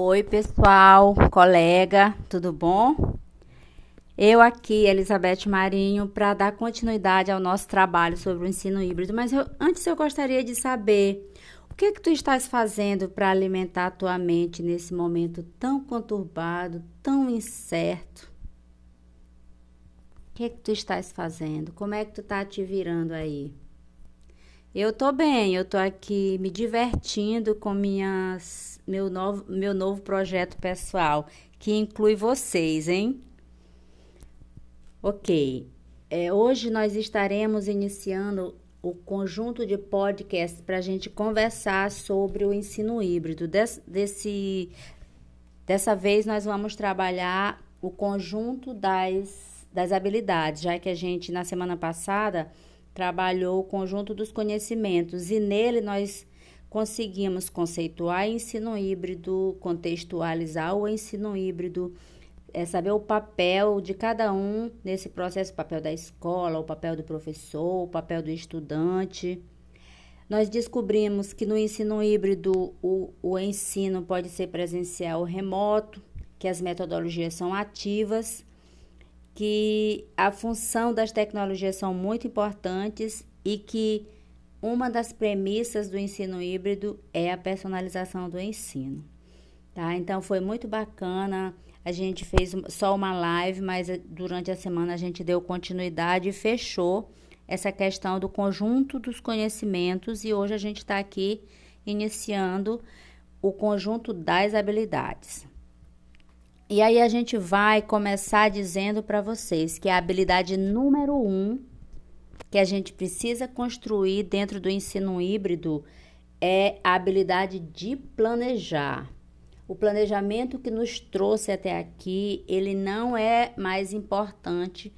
Oi, pessoal, colega, tudo bom? Eu aqui, Elizabeth Marinho, para dar continuidade ao nosso trabalho sobre o ensino híbrido, mas eu, antes eu gostaria de saber o que é que tu estás fazendo para alimentar a tua mente nesse momento tão conturbado, tão incerto? O que é que tu estás fazendo? Como é que tu está te virando aí? Eu tô bem, eu tô aqui me divertindo com minhas, meu, novo, meu novo projeto pessoal, que inclui vocês, hein? Ok, é, hoje nós estaremos iniciando o conjunto de podcasts para a gente conversar sobre o ensino híbrido. Des, desse, dessa vez nós vamos trabalhar o conjunto das, das habilidades, já que a gente, na semana passada, trabalhou o conjunto dos conhecimentos e nele nós conseguimos conceituar ensino híbrido, contextualizar o ensino híbrido, é saber o papel de cada um nesse processo, o papel da escola, o papel do professor, o papel do estudante. Nós descobrimos que no ensino híbrido o, o ensino pode ser presencial ou remoto, que as metodologias são ativas que a função das tecnologias são muito importantes e que uma das premissas do ensino híbrido é a personalização do ensino. Tá? Então foi muito bacana. A gente fez só uma live, mas eh, durante a semana a gente deu continuidade e fechou essa questão do conjunto dos conhecimentos e hoje a gente está aqui iniciando o conjunto das habilidades. E aí a gente vai começar dizendo para vocês que a habilidade número um que a gente precisa construir dentro do ensino híbrido é a habilidade de planejar. O planejamento que nos trouxe até aqui, ele não é mais importante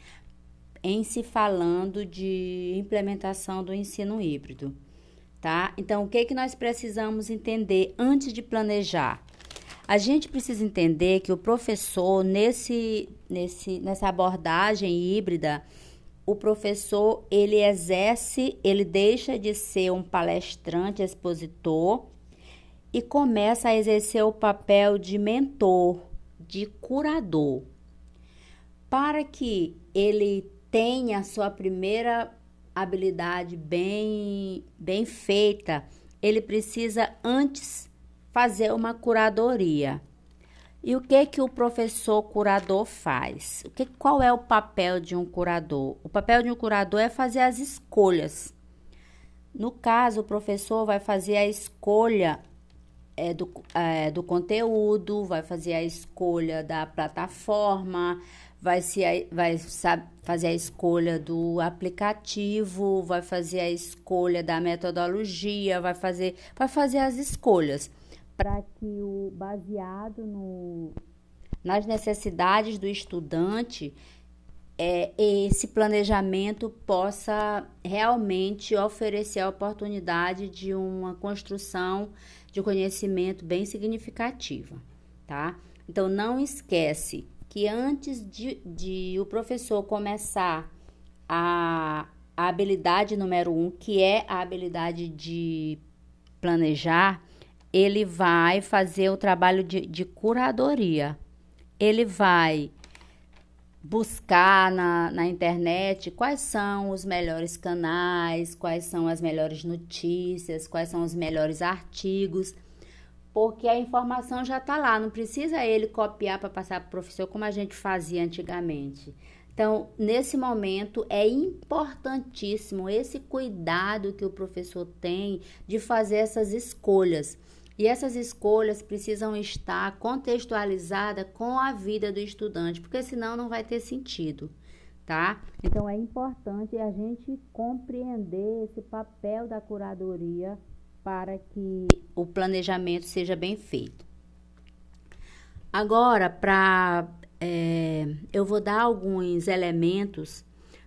em se falando de implementação do ensino híbrido, tá? Então, o que que nós precisamos entender antes de planejar? A gente precisa entender que o professor, nesse, nesse, nessa abordagem híbrida, o professor ele exerce, ele deixa de ser um palestrante, expositor e começa a exercer o papel de mentor, de curador. Para que ele tenha sua primeira habilidade bem, bem feita, ele precisa antes fazer uma curadoria. E o que que o professor curador faz? O que qual é o papel de um curador? O papel de um curador é fazer as escolhas. No caso, o professor vai fazer a escolha é, do, é, do conteúdo, vai fazer a escolha da plataforma, vai, se, vai sabe, fazer a escolha do aplicativo, vai fazer a escolha da metodologia, vai fazer, vai fazer as escolhas para que o baseado no, nas necessidades do estudante é, esse planejamento possa realmente oferecer a oportunidade de uma construção de conhecimento bem significativa, tá? Então não esquece que antes de, de o professor começar a, a habilidade número um, que é a habilidade de planejar, ele vai fazer o trabalho de, de curadoria. Ele vai buscar na, na internet quais são os melhores canais, quais são as melhores notícias, quais são os melhores artigos, porque a informação já está lá, não precisa ele copiar para passar para o professor como a gente fazia antigamente. Então, nesse momento, é importantíssimo esse cuidado que o professor tem de fazer essas escolhas. E essas escolhas precisam estar contextualizadas com a vida do estudante, porque senão não vai ter sentido, tá? Então é importante a gente compreender esse papel da curadoria para que o planejamento seja bem feito. Agora, para é, eu vou dar alguns elementos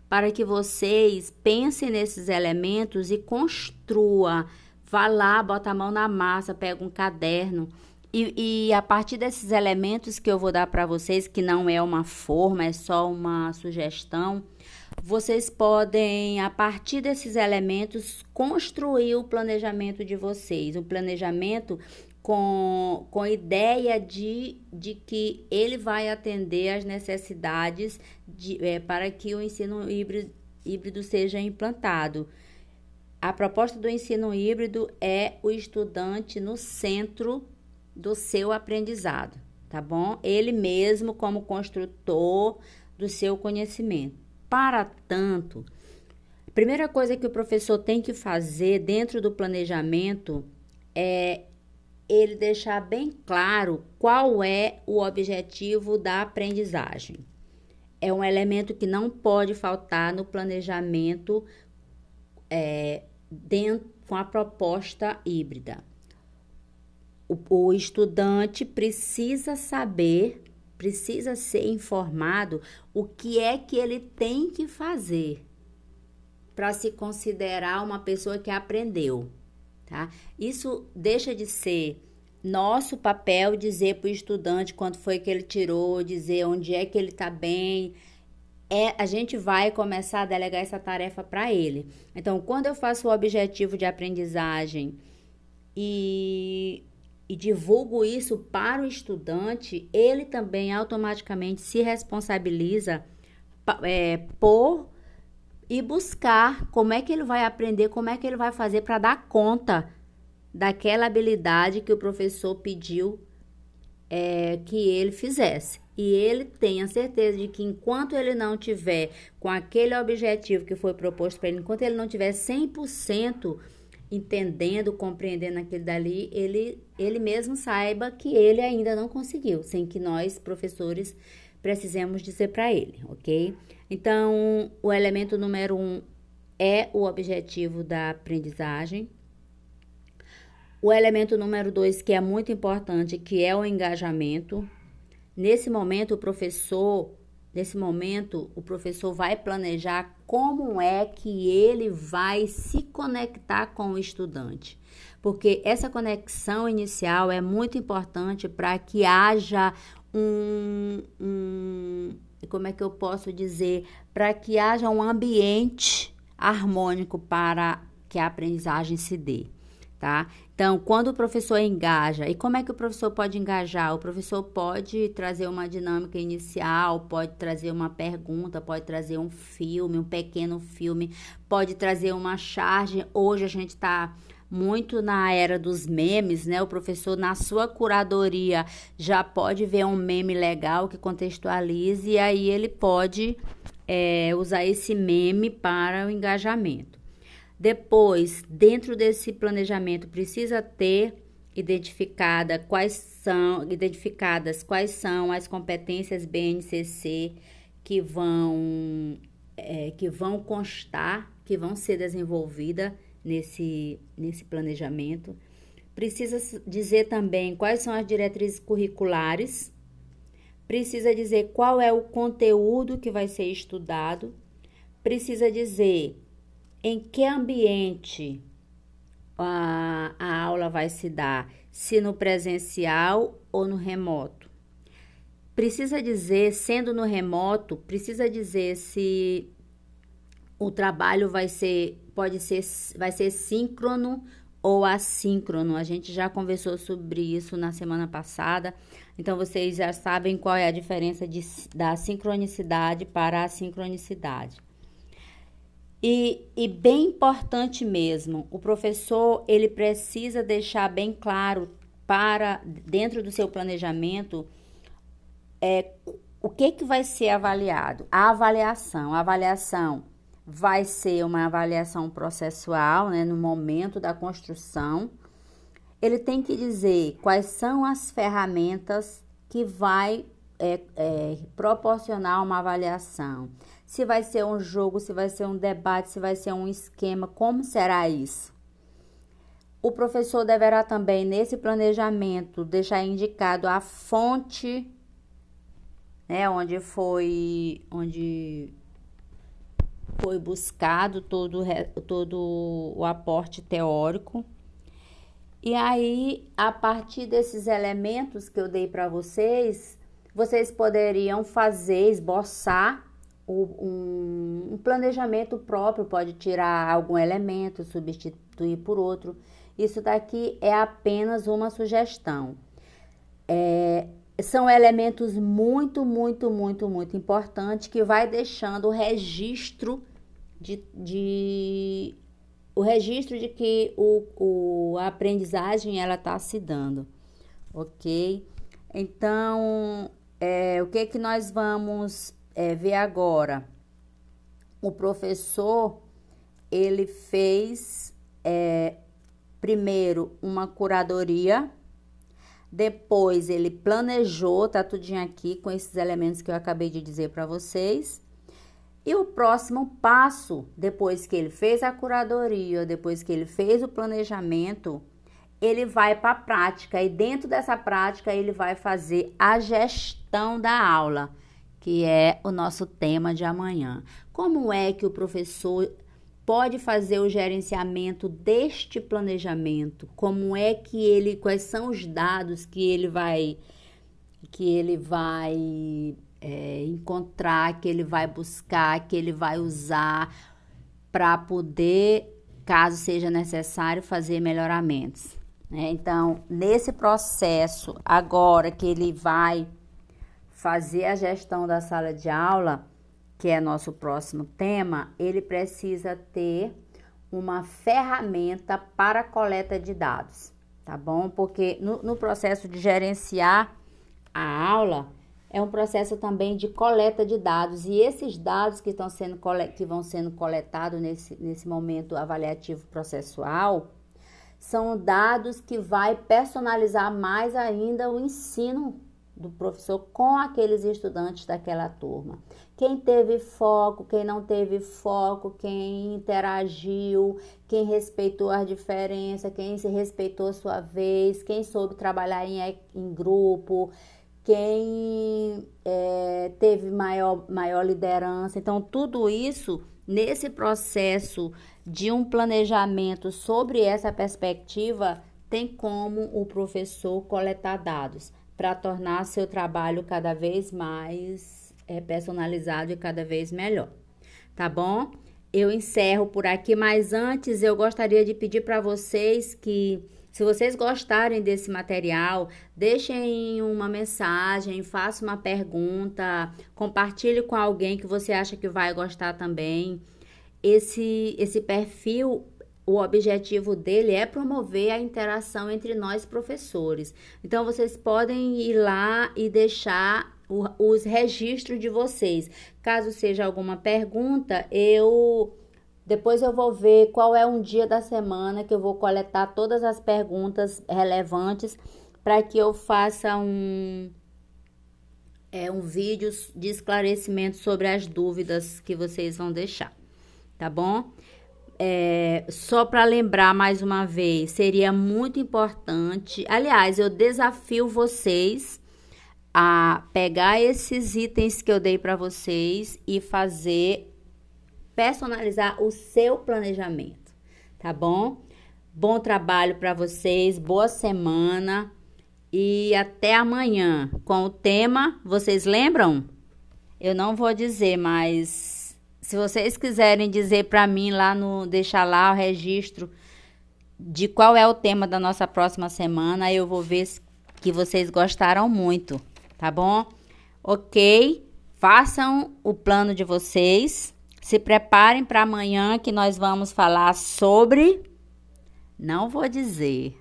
para que vocês pensem nesses elementos e construa Vá lá, bota a mão na massa, pega um caderno. E, e a partir desses elementos que eu vou dar para vocês, que não é uma forma, é só uma sugestão, vocês podem, a partir desses elementos, construir o planejamento de vocês. O planejamento com, com ideia de, de que ele vai atender às necessidades de, é, para que o ensino híbrido, híbrido seja implantado. A proposta do ensino híbrido é o estudante no centro do seu aprendizado, tá bom? Ele mesmo como construtor do seu conhecimento. Para tanto, a primeira coisa que o professor tem que fazer dentro do planejamento é ele deixar bem claro qual é o objetivo da aprendizagem. É um elemento que não pode faltar no planejamento é, dentro, com a proposta híbrida. O, o estudante precisa saber, precisa ser informado o que é que ele tem que fazer para se considerar uma pessoa que aprendeu tá? Isso deixa de ser nosso papel dizer para o estudante quanto foi que ele tirou, dizer onde é que ele está bem. É, a gente vai começar a delegar essa tarefa para ele. Então, quando eu faço o objetivo de aprendizagem e, e divulgo isso para o estudante, ele também automaticamente se responsabiliza é, por e buscar como é que ele vai aprender, como é que ele vai fazer para dar conta daquela habilidade que o professor pediu é, que ele fizesse. E ele tenha certeza de que enquanto ele não tiver com aquele objetivo que foi proposto para ele, enquanto ele não tiver 100% entendendo, compreendendo aquele dali, ele, ele mesmo saiba que ele ainda não conseguiu, sem que nós, professores, precisemos dizer para ele, ok? Então, o elemento número um é o objetivo da aprendizagem. O elemento número dois, que é muito importante, que é o engajamento. Nesse momento, o professor, nesse momento, o professor vai planejar como é que ele vai se conectar com o estudante. Porque essa conexão inicial é muito importante para que haja um, um como é que eu posso dizer, para que haja um ambiente harmônico para que a aprendizagem se dê, tá? Então, quando o professor engaja, e como é que o professor pode engajar? O professor pode trazer uma dinâmica inicial, pode trazer uma pergunta, pode trazer um filme, um pequeno filme, pode trazer uma charge. Hoje a gente está muito na era dos memes, né? O professor, na sua curadoria, já pode ver um meme legal que contextualize e aí ele pode é, usar esse meme para o engajamento. Depois, dentro desse planejamento, precisa ter identificada quais são identificadas quais são as competências BNCC que vão é, que vão constar, que vão ser desenvolvidas nesse, nesse planejamento. Precisa dizer também quais são as diretrizes curriculares. Precisa dizer qual é o conteúdo que vai ser estudado. Precisa dizer em que ambiente a, a aula vai se dar, se no presencial ou no remoto. Precisa dizer, sendo no remoto, precisa dizer se o trabalho vai ser pode ser vai ser síncrono ou assíncrono. A gente já conversou sobre isso na semana passada. Então vocês já sabem qual é a diferença de, da sincronicidade para a sincronicidade. E, e bem importante mesmo, o professor ele precisa deixar bem claro para dentro do seu planejamento é, o que, que vai ser avaliado. A avaliação, a avaliação vai ser uma avaliação processual, né, no momento da construção. Ele tem que dizer quais são as ferramentas que vai é, é, proporcionar uma avaliação. Se vai ser um jogo, se vai ser um debate, se vai ser um esquema, como será isso? O professor deverá também, nesse planejamento, deixar indicado a fonte, né, onde foi, onde foi buscado todo, todo o aporte teórico. E aí, a partir desses elementos que eu dei para vocês, vocês poderiam fazer, esboçar um, um planejamento próprio, pode tirar algum elemento, substituir por outro. Isso daqui é apenas uma sugestão. É, são elementos muito, muito, muito, muito importantes que vai deixando o registro de, de o registro de que o, o, a aprendizagem ela está se dando, ok? Então, é, o que que nós vamos é, ver agora? O professor ele fez é, primeiro uma curadoria, depois ele planejou, tá tudinho aqui com esses elementos que eu acabei de dizer para vocês. E o próximo passo, depois que ele fez a curadoria, depois que ele fez o planejamento, ele vai para a prática e dentro dessa prática ele vai fazer a gestão da aula, que é o nosso tema de amanhã. Como é que o professor pode fazer o gerenciamento deste planejamento? Como é que ele, quais são os dados que ele vai que ele vai é, encontrar, que ele vai buscar, que ele vai usar para poder, caso seja necessário, fazer melhoramentos. Né? Então, nesse processo, agora que ele vai fazer a gestão da sala de aula, que é nosso próximo tema, ele precisa ter uma ferramenta para coleta de dados, tá bom? Porque no, no processo de gerenciar a aula, é um processo também de coleta de dados e esses dados que estão sendo que vão sendo coletados nesse, nesse momento avaliativo processual são dados que vai personalizar mais ainda o ensino do professor com aqueles estudantes daquela turma. Quem teve foco, quem não teve foco, quem interagiu, quem respeitou as diferenças, quem se respeitou a sua vez, quem soube trabalhar em, em grupo, quem é, teve maior, maior liderança. Então, tudo isso nesse processo de um planejamento sobre essa perspectiva, tem como o professor coletar dados para tornar seu trabalho cada vez mais é, personalizado e cada vez melhor. Tá bom? Eu encerro por aqui, mas antes eu gostaria de pedir para vocês que se vocês gostarem desse material, deixem uma mensagem, façam uma pergunta, compartilhe com alguém que você acha que vai gostar também. Esse, esse perfil o objetivo dele é promover a interação entre nós professores. Então, vocês podem ir lá e deixar os registros de vocês. Caso seja alguma pergunta, eu depois eu vou ver qual é um dia da semana que eu vou coletar todas as perguntas relevantes para que eu faça um é um vídeo de esclarecimento sobre as dúvidas que vocês vão deixar, tá bom? É, só para lembrar mais uma vez, seria muito importante. Aliás, eu desafio vocês a pegar esses itens que eu dei para vocês e fazer personalizar o seu planejamento, tá bom? Bom trabalho para vocês, boa semana e até amanhã com o tema, vocês lembram? Eu não vou dizer, mas se vocês quiserem dizer para mim lá no deixar lá o registro de qual é o tema da nossa próxima semana, eu vou ver que vocês gostaram muito, tá bom? OK? Façam o plano de vocês se preparem para amanhã que nós vamos falar sobre. Não vou dizer.